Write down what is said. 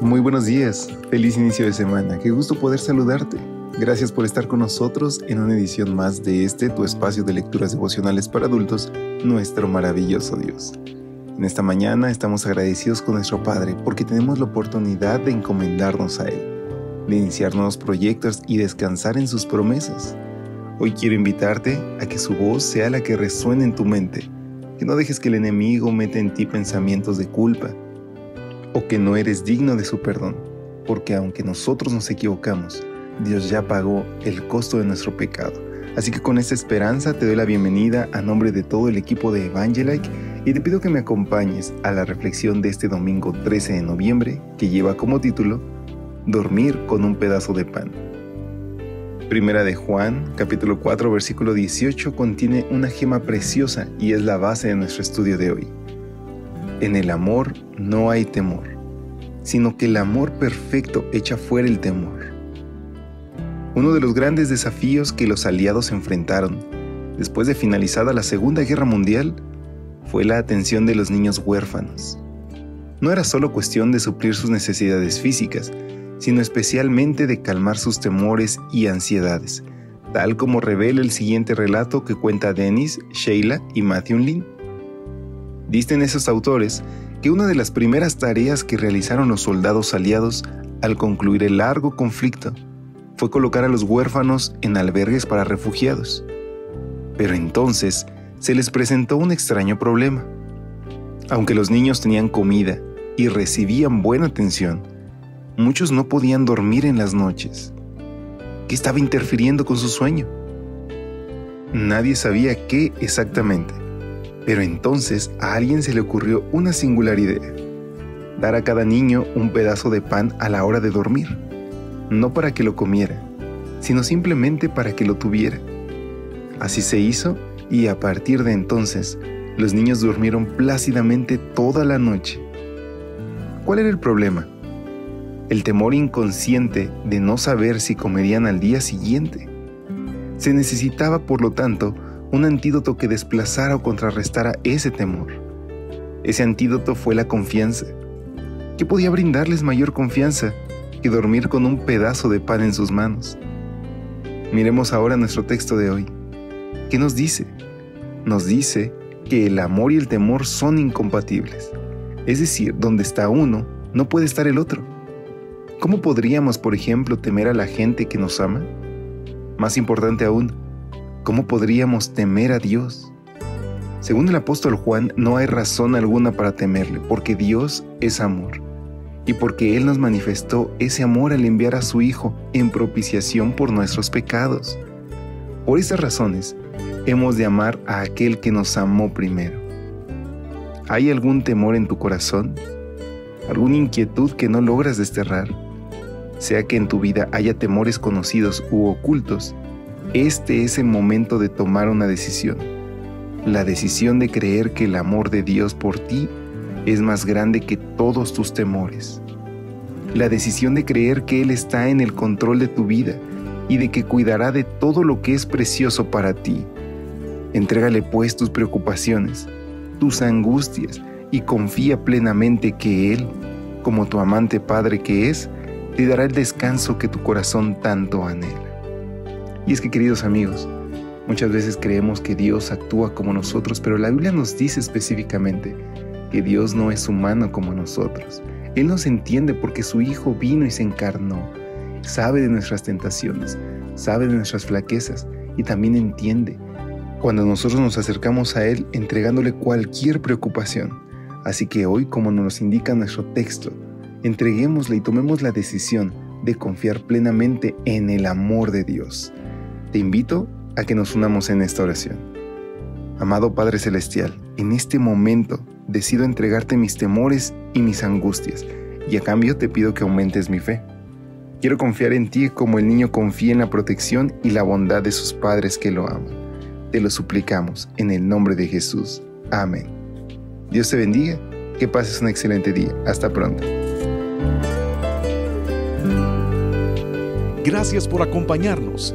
Muy buenos días, feliz inicio de semana, qué gusto poder saludarte. Gracias por estar con nosotros en una edición más de este tu espacio de lecturas devocionales para adultos, nuestro maravilloso Dios. En esta mañana estamos agradecidos con nuestro Padre porque tenemos la oportunidad de encomendarnos a Él, de iniciar nuevos proyectos y descansar en sus promesas. Hoy quiero invitarte a que su voz sea la que resuene en tu mente, que no dejes que el enemigo meta en ti pensamientos de culpa, o que no eres digno de su perdón, porque aunque nosotros nos equivocamos, Dios ya pagó el costo de nuestro pecado. Así que con esta esperanza te doy la bienvenida a nombre de todo el equipo de Evangelike y te pido que me acompañes a la reflexión de este domingo 13 de noviembre que lleva como título Dormir con un pedazo de pan. Primera de Juan, capítulo 4, versículo 18 contiene una gema preciosa y es la base de nuestro estudio de hoy. En el amor no hay temor, sino que el amor perfecto echa fuera el temor. Uno de los grandes desafíos que los aliados enfrentaron después de finalizada la Segunda Guerra Mundial fue la atención de los niños huérfanos. No era solo cuestión de suplir sus necesidades físicas, sino especialmente de calmar sus temores y ansiedades, tal como revela el siguiente relato que cuenta Dennis, Sheila y Matthew Lynn. Dicen esos autores que una de las primeras tareas que realizaron los soldados aliados al concluir el largo conflicto fue colocar a los huérfanos en albergues para refugiados. Pero entonces se les presentó un extraño problema. Aunque los niños tenían comida y recibían buena atención, muchos no podían dormir en las noches. ¿Qué estaba interfiriendo con su sueño? Nadie sabía qué exactamente pero entonces a alguien se le ocurrió una singular idea. Dar a cada niño un pedazo de pan a la hora de dormir. No para que lo comiera, sino simplemente para que lo tuviera. Así se hizo y a partir de entonces los niños durmieron plácidamente toda la noche. ¿Cuál era el problema? El temor inconsciente de no saber si comerían al día siguiente. Se necesitaba, por lo tanto, un antídoto que desplazara o contrarrestara ese temor. Ese antídoto fue la confianza. ¿Qué podía brindarles mayor confianza que dormir con un pedazo de pan en sus manos? Miremos ahora nuestro texto de hoy. ¿Qué nos dice? Nos dice que el amor y el temor son incompatibles. Es decir, donde está uno, no puede estar el otro. ¿Cómo podríamos, por ejemplo, temer a la gente que nos ama? Más importante aún, ¿cómo podríamos temer a Dios? Según el apóstol Juan, no hay razón alguna para temerle, porque Dios es amor, y porque Él nos manifestó ese amor al enviar a su Hijo en propiciación por nuestros pecados. Por esas razones, hemos de amar a aquel que nos amó primero. ¿Hay algún temor en tu corazón? ¿Alguna inquietud que no logras desterrar? Sea que en tu vida haya temores conocidos u ocultos, este es el momento de tomar una decisión. La decisión de creer que el amor de Dios por ti es más grande que todos tus temores. La decisión de creer que Él está en el control de tu vida y de que cuidará de todo lo que es precioso para ti. Entrégale pues tus preocupaciones, tus angustias y confía plenamente que Él, como tu amante Padre que es, te dará el descanso que tu corazón tanto anhela. Y es que queridos amigos, muchas veces creemos que Dios actúa como nosotros, pero la Biblia nos dice específicamente que Dios no es humano como nosotros. Él nos entiende porque su Hijo vino y se encarnó. Sabe de nuestras tentaciones, sabe de nuestras flaquezas y también entiende cuando nosotros nos acercamos a Él entregándole cualquier preocupación. Así que hoy, como nos indica nuestro texto, entreguémosle y tomemos la decisión de confiar plenamente en el amor de Dios. Te invito a que nos unamos en esta oración. Amado Padre Celestial, en este momento decido entregarte mis temores y mis angustias, y a cambio te pido que aumentes mi fe. Quiero confiar en ti como el niño confía en la protección y la bondad de sus padres que lo aman. Te lo suplicamos en el nombre de Jesús. Amén. Dios te bendiga, que pases un excelente día. Hasta pronto. Gracias por acompañarnos.